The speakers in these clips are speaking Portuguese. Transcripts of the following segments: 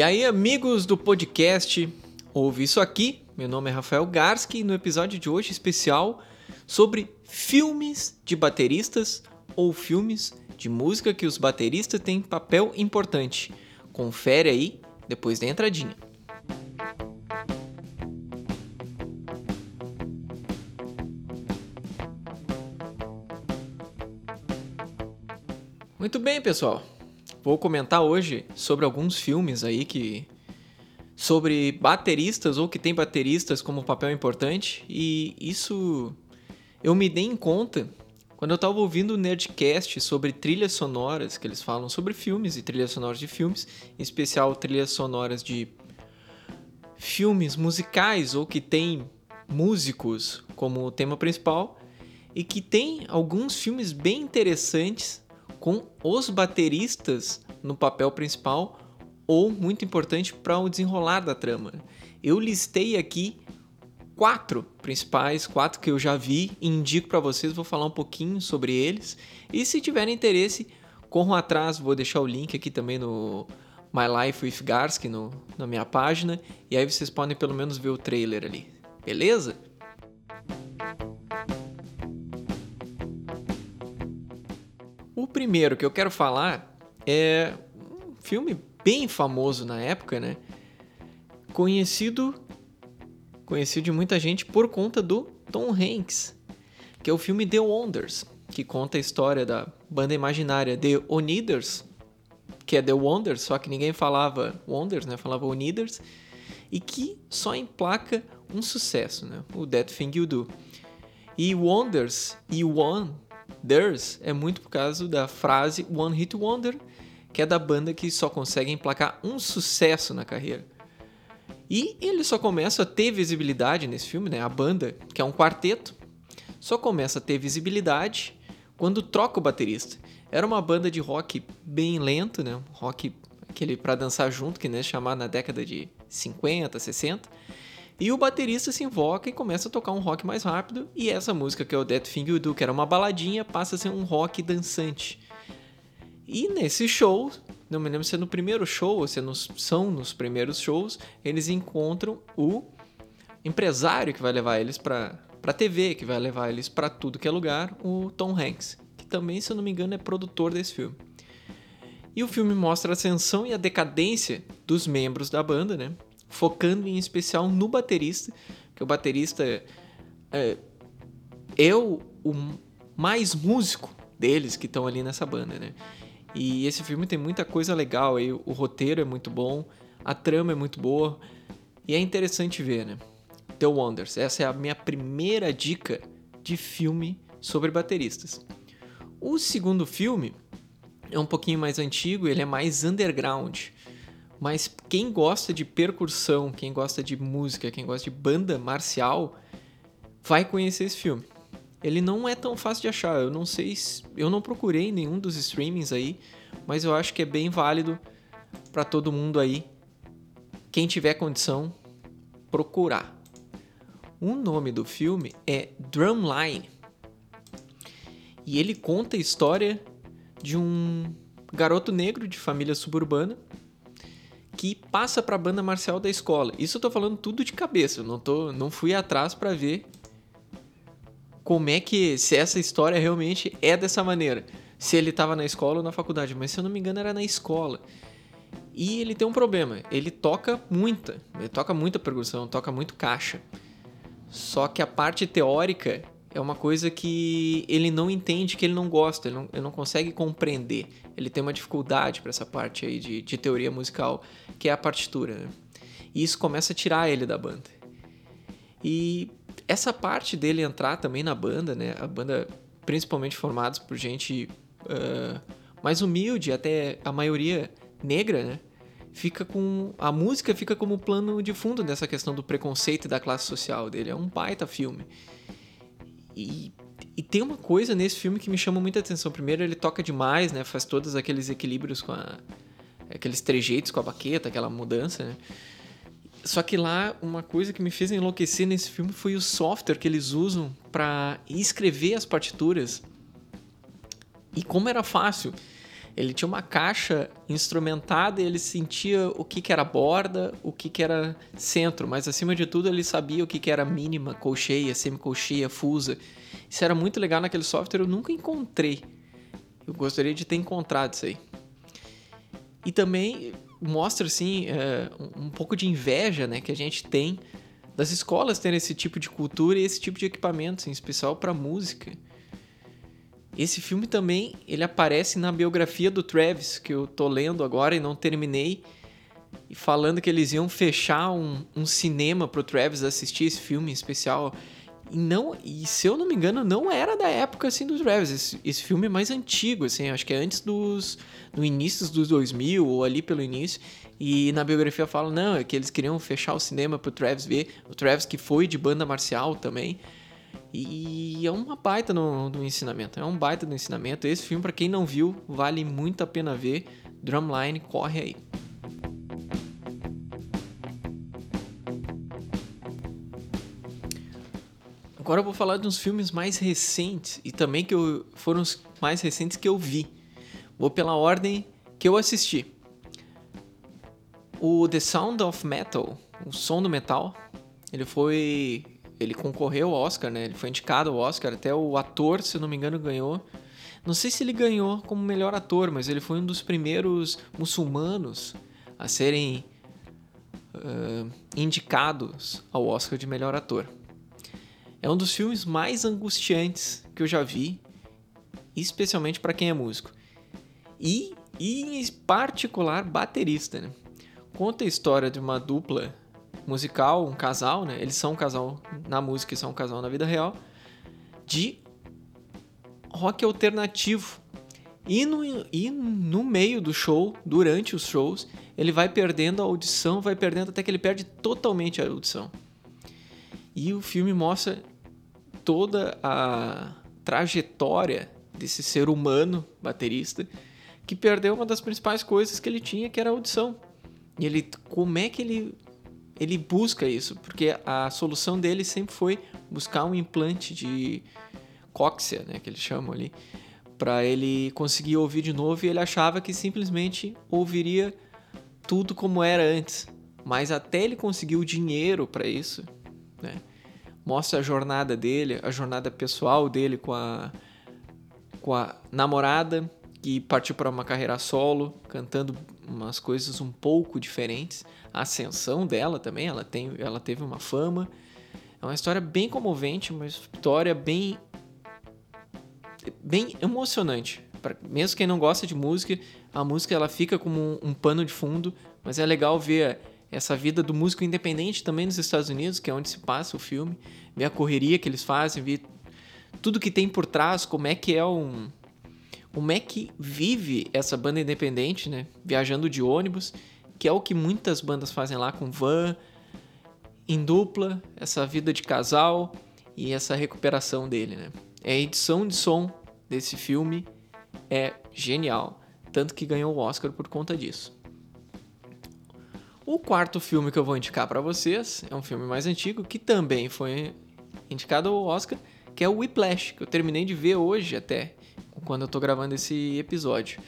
E aí, amigos do podcast, ouve isso aqui. Meu nome é Rafael Garski e no episódio de hoje especial sobre filmes de bateristas ou filmes de música que os bateristas têm papel importante. Confere aí depois da entradinha. Muito bem, pessoal. Vou comentar hoje sobre alguns filmes aí que sobre bateristas ou que tem bateristas como papel importante e isso eu me dei em conta quando eu estava ouvindo o Nerdcast sobre trilhas sonoras, que eles falam sobre filmes e trilhas sonoras de filmes, em especial trilhas sonoras de filmes musicais ou que tem músicos como tema principal e que tem alguns filmes bem interessantes com os bateristas no papel principal ou muito importante para o desenrolar da trama. Eu listei aqui quatro principais, quatro que eu já vi indico para vocês, vou falar um pouquinho sobre eles. E se tiverem interesse, corram atrás, vou deixar o link aqui também no My Life with Garski no, na minha página, e aí vocês podem pelo menos ver o trailer ali. Beleza? O primeiro que eu quero falar é um filme bem famoso na época, né? Conhecido conhecido de muita gente por conta do Tom Hanks, que é o filme The Wonders, que conta a história da banda imaginária The Oniders, que é The Wonders, só que ninguém falava Wonders, né? Falava Oniders, e que só emplaca um sucesso, né? O That Thing You Do. E Wonders e One Theirs é muito por causa da frase One Hit Wonder, que é da banda que só consegue emplacar um sucesso na carreira. E ele só começa a ter visibilidade nesse filme, né? A banda, que é um quarteto, só começa a ter visibilidade quando troca o baterista. Era uma banda de rock bem lento, né? Rock aquele para dançar junto, que né, chamar na década de 50, 60. E o baterista se invoca e começa a tocar um rock mais rápido. E essa música, que é o That Thing You Do, que era uma baladinha, passa a ser um rock dançante. E nesse show, não me lembro se é no primeiro show ou se é nos, são nos primeiros shows, eles encontram o empresário que vai levar eles para para TV, que vai levar eles para tudo que é lugar, o Tom Hanks, que também, se eu não me engano, é produtor desse filme. E o filme mostra a ascensão e a decadência dos membros da banda, né? Focando em especial no baterista, que o baterista é, é o, o mais músico deles que estão ali nessa banda, né? E esse filme tem muita coisa legal aí, o roteiro é muito bom, a trama é muito boa e é interessante ver, né? The Wonders, essa é a minha primeira dica de filme sobre bateristas. O segundo filme é um pouquinho mais antigo, ele é mais underground. Mas quem gosta de percussão, quem gosta de música, quem gosta de banda marcial, vai conhecer esse filme. Ele não é tão fácil de achar. Eu não sei, se, eu não procurei nenhum dos streamings aí, mas eu acho que é bem válido para todo mundo aí. Quem tiver condição, procurar. O nome do filme é Drumline. E ele conta a história de um garoto negro de família suburbana que passa para a banda marcial da escola. Isso eu tô falando tudo de cabeça, eu não tô, não fui atrás para ver como é que se essa história realmente é dessa maneira. Se ele estava na escola ou na faculdade, mas se eu não me engano era na escola. E ele tem um problema, ele toca muita, ele toca muita percussão, toca muito caixa. Só que a parte teórica é uma coisa que ele não entende, que ele não gosta, ele não, ele não consegue compreender. Ele tem uma dificuldade para essa parte aí de, de teoria musical, que é a partitura. Né? E isso começa a tirar ele da banda. E essa parte dele entrar também na banda, né? A banda principalmente formada por gente uh, mais humilde, até a maioria negra, né? Fica com a música fica como plano de fundo dessa questão do preconceito e da classe social dele. É um baita filme. E, e tem uma coisa nesse filme que me chama muita atenção. Primeiro, ele toca demais, né? Faz todos aqueles equilíbrios com a. aqueles trejeitos com a baqueta, aquela mudança, né? Só que lá, uma coisa que me fez enlouquecer nesse filme foi o software que eles usam para escrever as partituras. E como era fácil. Ele tinha uma caixa instrumentada e ele sentia o que, que era borda, o que, que era centro, mas acima de tudo ele sabia o que, que era mínima, colcheia, semicolcheia, fusa. Isso era muito legal naquele software, eu nunca encontrei. Eu gostaria de ter encontrado isso aí. E também mostra assim é, um pouco de inveja né, que a gente tem das escolas terem esse tipo de cultura e esse tipo de equipamentos, em especial para música. Esse filme também ele aparece na biografia do Travis, que eu tô lendo agora e não terminei, e falando que eles iam fechar um, um cinema pro Travis assistir esse filme em especial. E, não, e se eu não me engano, não era da época assim do Travis. Esse, esse filme é mais antigo, assim, acho que é antes dos. no início dos 2000 ou ali pelo início. E na biografia fala, não, é que eles queriam fechar o cinema pro Travis ver. O Travis que foi de banda marcial também. E é uma baita no, no ensinamento. É um baita do ensinamento. Esse filme, para quem não viu, vale muito a pena ver. Drumline, corre aí. Agora eu vou falar de uns filmes mais recentes e também que eu, foram os mais recentes que eu vi. Vou pela ordem que eu assisti. O The Sound of Metal, o som do metal, ele foi ele concorreu ao Oscar, né? Ele foi indicado ao Oscar, até o ator, se não me engano, ganhou. Não sei se ele ganhou como melhor ator, mas ele foi um dos primeiros muçulmanos a serem uh, indicados ao Oscar de melhor ator. É um dos filmes mais angustiantes que eu já vi, especialmente para quem é músico. E, e, em particular, baterista. Né? Conta a história de uma dupla musical, um casal, né? Eles são um casal na música e são um casal na vida real, de rock alternativo. E no, e no meio do show, durante os shows, ele vai perdendo a audição, vai perdendo até que ele perde totalmente a audição. E o filme mostra toda a trajetória desse ser humano baterista que perdeu uma das principais coisas que ele tinha, que era a audição. E ele, como é que ele ele busca isso, porque a solução dele sempre foi buscar um implante de cóccea, né, que eles chamam ali, para ele conseguir ouvir de novo e ele achava que simplesmente ouviria tudo como era antes. Mas até ele conseguir o dinheiro para isso, né? Mostra a jornada dele, a jornada pessoal dele com a com a namorada que partiu para uma carreira solo, cantando umas coisas um pouco diferentes a ascensão dela também, ela, tem, ela teve uma fama. É uma história bem comovente, uma história bem bem emocionante. Pra, mesmo quem não gosta de música, a música ela fica como um, um, pano de fundo, mas é legal ver essa vida do músico independente também nos Estados Unidos, que é onde se passa o filme, ver a correria que eles fazem, ver tudo que tem por trás, como é que é um como é que vive essa banda independente, né? Viajando de ônibus que é o que muitas bandas fazem lá com van, em dupla, essa vida de casal e essa recuperação dele, né? A edição de som desse filme é genial, tanto que ganhou o Oscar por conta disso. O quarto filme que eu vou indicar para vocês é um filme mais antigo que também foi indicado ao Oscar, que é o Whiplash, que eu terminei de ver hoje até, quando eu tô gravando esse episódio.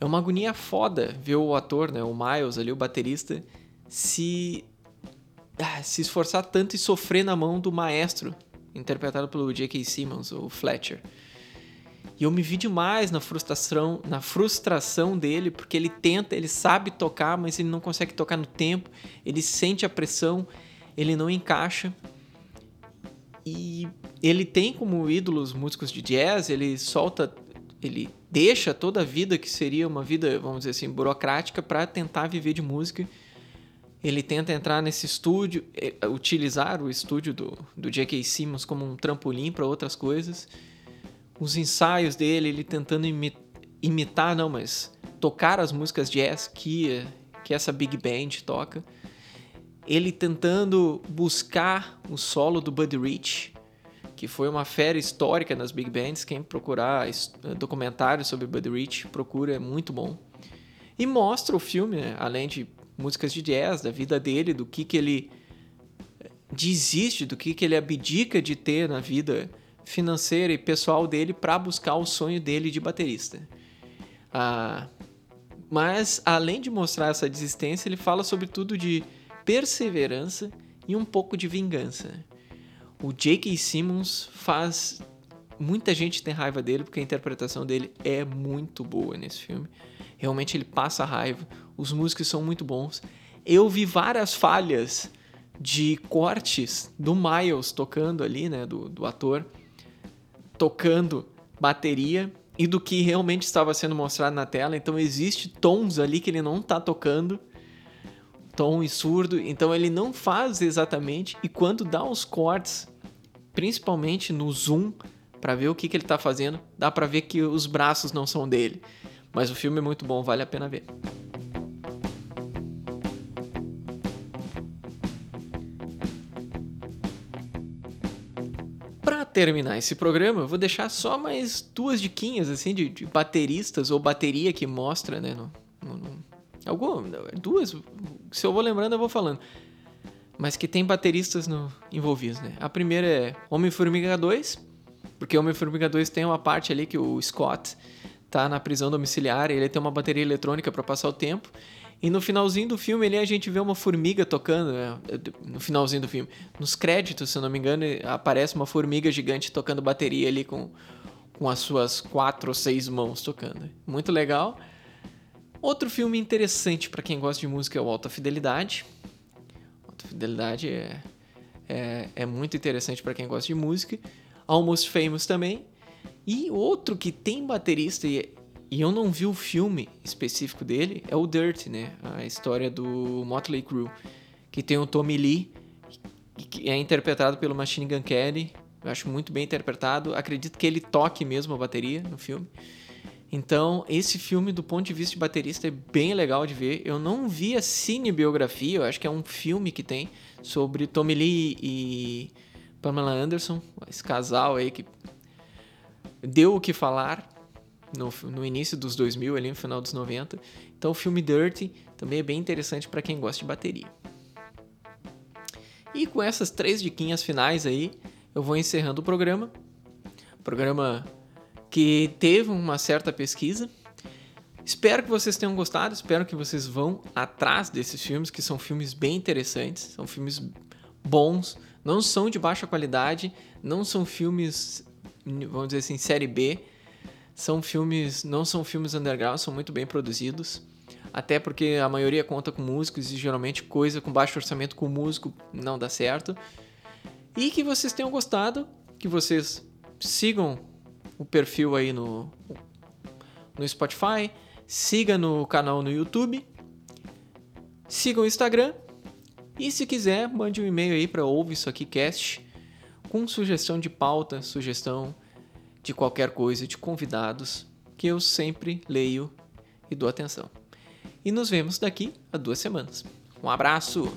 É uma agonia foda ver o ator, né, o Miles ali, o baterista, se ah, se esforçar tanto e sofrer na mão do maestro, interpretado pelo J.K. Simmons, o Fletcher. E eu me vi demais na frustração, na frustração dele, porque ele tenta, ele sabe tocar, mas ele não consegue tocar no tempo, ele sente a pressão, ele não encaixa. E ele tem como ídolos músicos de jazz, ele solta, ele deixa toda a vida que seria uma vida, vamos dizer assim, burocrática para tentar viver de música. Ele tenta entrar nesse estúdio, é, utilizar o estúdio do, do J.K. Simmons como um trampolim para outras coisas. Os ensaios dele, ele tentando imi imitar, não, mas tocar as músicas jazz que, que essa big band toca. Ele tentando buscar o solo do Buddy Rich, que foi uma fera histórica nas big bands. Quem procurar documentários sobre Buddy Rich, procura, é muito bom. E mostra o filme, né? além de músicas de jazz, da vida dele, do que, que ele desiste, do que, que ele abdica de ter na vida financeira e pessoal dele para buscar o sonho dele de baterista. Ah, mas, além de mostrar essa desistência, ele fala sobretudo de perseverança e um pouco de vingança. O J.K. Simmons faz muita gente ter raiva dele porque a interpretação dele é muito boa nesse filme. Realmente ele passa raiva, os músicos são muito bons. Eu vi várias falhas de cortes do Miles tocando ali, né, do, do ator, tocando bateria e do que realmente estava sendo mostrado na tela. Então existe tons ali que ele não está tocando, tom e surdo, então ele não faz exatamente. E quando dá os cortes, principalmente no zoom, para ver o que, que ele está fazendo, dá para ver que os braços não são dele. Mas o filme é muito bom, vale a pena ver. terminar esse programa, eu vou deixar só mais duas diquinhas assim de, de bateristas ou bateria que mostra, né? No, no, no, algum, duas, se eu vou lembrando, eu vou falando. Mas que tem bateristas no, envolvidos, né? A primeira é Homem-Formiga 2, porque Homem-Formiga 2 tem uma parte ali que o Scott tá na prisão domiciliar, ele tem uma bateria eletrônica para passar o tempo. E no finalzinho do filme ali a gente vê uma formiga tocando, né? no finalzinho do filme. Nos créditos, se eu não me engano, aparece uma formiga gigante tocando bateria ali com, com as suas quatro ou seis mãos tocando. Muito legal. Outro filme interessante para quem gosta de música é o Alta Fidelidade. Alta Fidelidade é, é, é muito interessante para quem gosta de música. Almost Famous também. E outro que tem baterista e e eu não vi o filme específico dele, é o Dirt, né? A história do Motley Crue, que tem o Tommy Lee, que é interpretado pelo Machine Gun Kelly. Eu acho muito bem interpretado. Acredito que ele toque mesmo a bateria no filme. Então, esse filme, do ponto de vista de baterista, é bem legal de ver. Eu não vi a cinebiografia, eu acho que é um filme que tem sobre Tommy Lee e Pamela Anderson, esse casal aí que deu o que falar no, no início dos 2000, ali no final dos 90. Então o filme Dirty também é bem interessante para quem gosta de bateria. E com essas três diquinhas finais aí, eu vou encerrando o programa. Programa que teve uma certa pesquisa. Espero que vocês tenham gostado, espero que vocês vão atrás desses filmes, que são filmes bem interessantes, são filmes bons, não são de baixa qualidade, não são filmes, vamos dizer assim, série B, são filmes, não são filmes underground, são muito bem produzidos. Até porque a maioria conta com músicos e geralmente coisa com baixo orçamento com músico não dá certo. E que vocês tenham gostado, que vocês sigam o perfil aí no, no Spotify, siga no canal no YouTube, siga o Instagram e se quiser, mande um e-mail aí para ouve isso aqui cast com sugestão de pauta, sugestão de qualquer coisa, de convidados, que eu sempre leio e dou atenção. E nos vemos daqui a duas semanas. Um abraço!